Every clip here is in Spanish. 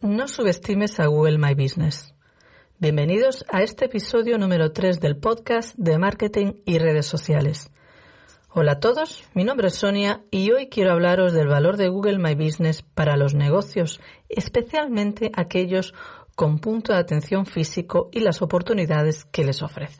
No subestimes a Google My Business. Bienvenidos a este episodio número 3 del podcast de marketing y redes sociales. Hola a todos, mi nombre es Sonia y hoy quiero hablaros del valor de Google My Business para los negocios, especialmente aquellos con punto de atención físico y las oportunidades que les ofrece.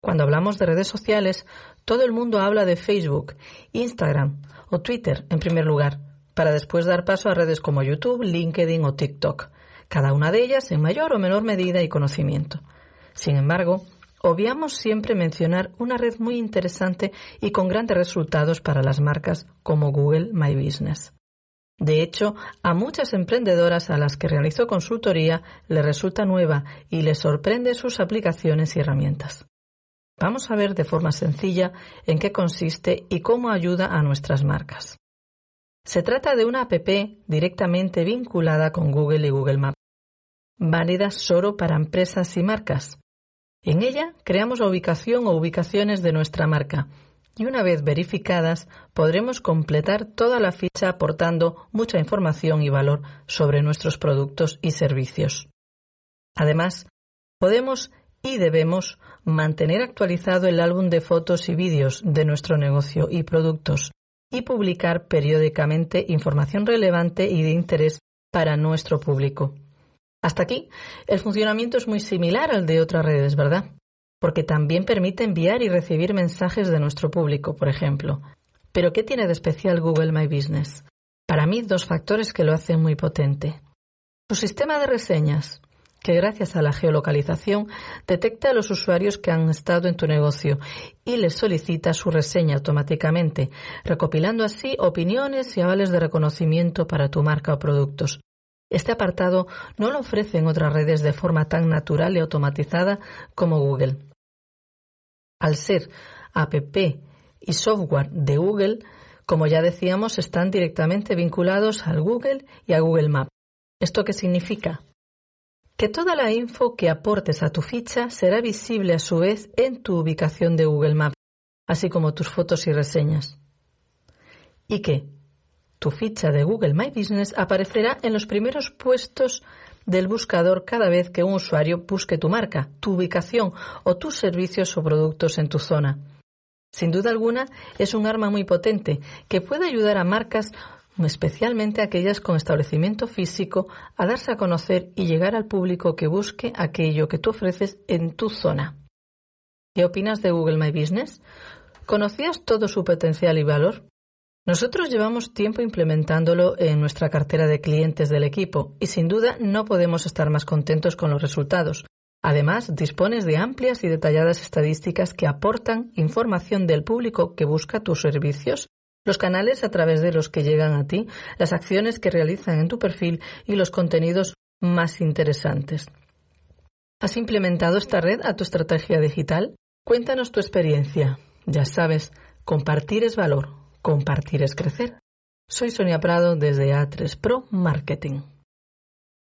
Cuando hablamos de redes sociales, todo el mundo habla de Facebook, Instagram o Twitter en primer lugar, para después dar paso a redes como YouTube, LinkedIn o TikTok, cada una de ellas en mayor o menor medida y conocimiento. Sin embargo, obviamos siempre mencionar una red muy interesante y con grandes resultados para las marcas como Google My Business. De hecho, a muchas emprendedoras a las que realizo consultoría les resulta nueva y les sorprende sus aplicaciones y herramientas. Vamos a ver de forma sencilla en qué consiste y cómo ayuda a nuestras marcas. Se trata de una app directamente vinculada con Google y Google Maps, válida solo para empresas y marcas. En ella creamos la ubicación o ubicaciones de nuestra marca y una vez verificadas podremos completar toda la ficha aportando mucha información y valor sobre nuestros productos y servicios. Además, podemos y debemos mantener actualizado el álbum de fotos y vídeos de nuestro negocio y productos y publicar periódicamente información relevante y de interés para nuestro público. Hasta aquí, el funcionamiento es muy similar al de otras redes, ¿verdad? Porque también permite enviar y recibir mensajes de nuestro público, por ejemplo. Pero ¿qué tiene de especial Google My Business? Para mí, dos factores que lo hacen muy potente. Su sistema de reseñas, que gracias a la geolocalización detecta a los usuarios que han estado en tu negocio y les solicita su reseña automáticamente, recopilando así opiniones y avales de reconocimiento para tu marca o productos. Este apartado no lo ofrecen otras redes de forma tan natural y automatizada como Google. Al ser app y software de Google, como ya decíamos, están directamente vinculados al Google y a Google Maps. ¿Esto qué significa? Que toda la info que aportes a tu ficha será visible a su vez en tu ubicación de Google Maps, así como tus fotos y reseñas. Y que tu ficha de Google My Business aparecerá en los primeros puestos del buscador cada vez que un usuario busque tu marca, tu ubicación o tus servicios o productos en tu zona. Sin duda alguna, es un arma muy potente que puede ayudar a marcas, especialmente aquellas con establecimiento físico, a darse a conocer y llegar al público que busque aquello que tú ofreces en tu zona. ¿Qué opinas de Google My Business? ¿Conocías todo su potencial y valor? Nosotros llevamos tiempo implementándolo en nuestra cartera de clientes del equipo y sin duda no podemos estar más contentos con los resultados. Además, dispones de amplias y detalladas estadísticas que aportan información del público que busca tus servicios, los canales a través de los que llegan a ti, las acciones que realizan en tu perfil y los contenidos más interesantes. ¿Has implementado esta red a tu estrategia digital? Cuéntanos tu experiencia. Ya sabes, compartir es valor. Compartir es crecer. Soy Sonia Prado desde A3 Pro Marketing.